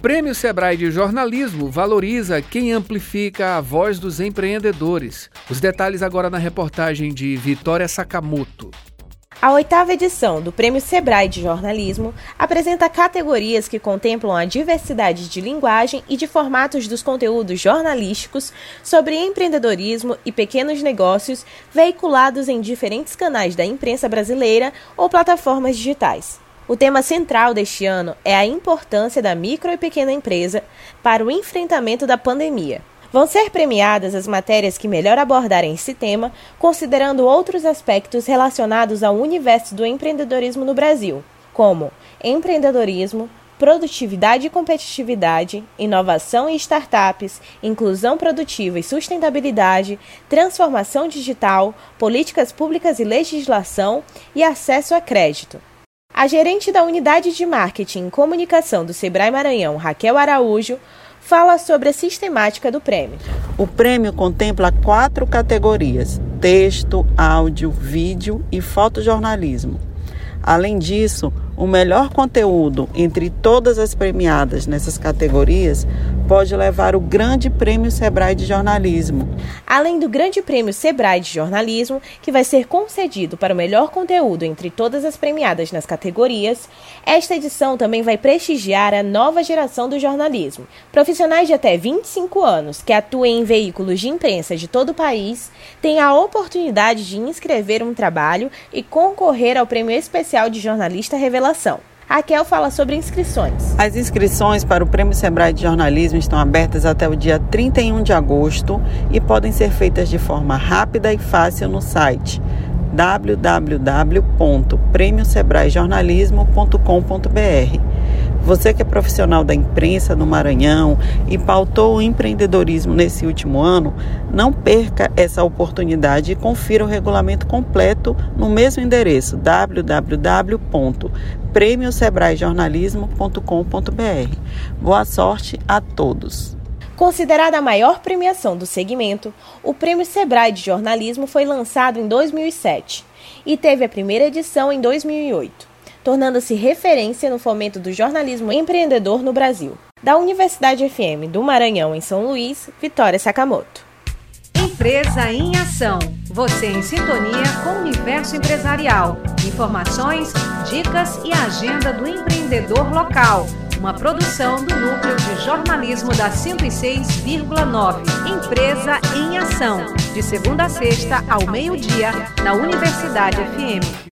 Prêmio Sebrae de Jornalismo valoriza quem amplifica a voz dos empreendedores. Os detalhes agora na reportagem de Vitória Sakamoto. A oitava edição do Prêmio Sebrae de Jornalismo apresenta categorias que contemplam a diversidade de linguagem e de formatos dos conteúdos jornalísticos sobre empreendedorismo e pequenos negócios veiculados em diferentes canais da imprensa brasileira ou plataformas digitais. O tema central deste ano é a importância da micro e pequena empresa para o enfrentamento da pandemia. Vão ser premiadas as matérias que melhor abordarem esse tema, considerando outros aspectos relacionados ao universo do empreendedorismo no Brasil, como empreendedorismo, produtividade e competitividade, inovação e startups, inclusão produtiva e sustentabilidade, transformação digital, políticas públicas e legislação e acesso a crédito. A gerente da Unidade de Marketing e Comunicação do Sebrae Maranhão, Raquel Araújo, fala sobre a sistemática do prêmio. O prêmio contempla quatro categorias: texto, áudio, vídeo e fotojornalismo. Além disso, o melhor conteúdo entre todas as premiadas nessas categorias pode levar o Grande Prêmio Sebrae de Jornalismo. Além do Grande Prêmio Sebrae de Jornalismo, que vai ser concedido para o melhor conteúdo entre todas as premiadas nas categorias, esta edição também vai prestigiar a nova geração do jornalismo. Profissionais de até 25 anos que atuem em veículos de imprensa de todo o país têm a oportunidade de inscrever um trabalho e concorrer ao Prêmio Especial de Jornalista Revelação. Raquel fala sobre inscrições. As inscrições para o Prêmio Sebrae de Jornalismo estão abertas até o dia 31 de agosto e podem ser feitas de forma rápida e fácil no site www.prêmiosebraejornalismo.com.br. Você que é profissional da imprensa no Maranhão e pautou o empreendedorismo nesse último ano, não perca essa oportunidade e confira o regulamento completo no mesmo endereço www.prêmiosebraejornalismo.com.br. Boa sorte a todos! Considerada a maior premiação do segmento, o Prêmio Sebrae de Jornalismo foi lançado em 2007 e teve a primeira edição em 2008 tornando-se referência no fomento do jornalismo empreendedor no Brasil. Da Universidade FM do Maranhão, em São Luís, Vitória Sakamoto. Empresa em Ação. Você em sintonia com o universo empresarial. Informações, dicas e agenda do empreendedor local. Uma produção do Núcleo de Jornalismo da 106,9. Empresa em Ação. De segunda a sexta, ao meio-dia, na Universidade FM.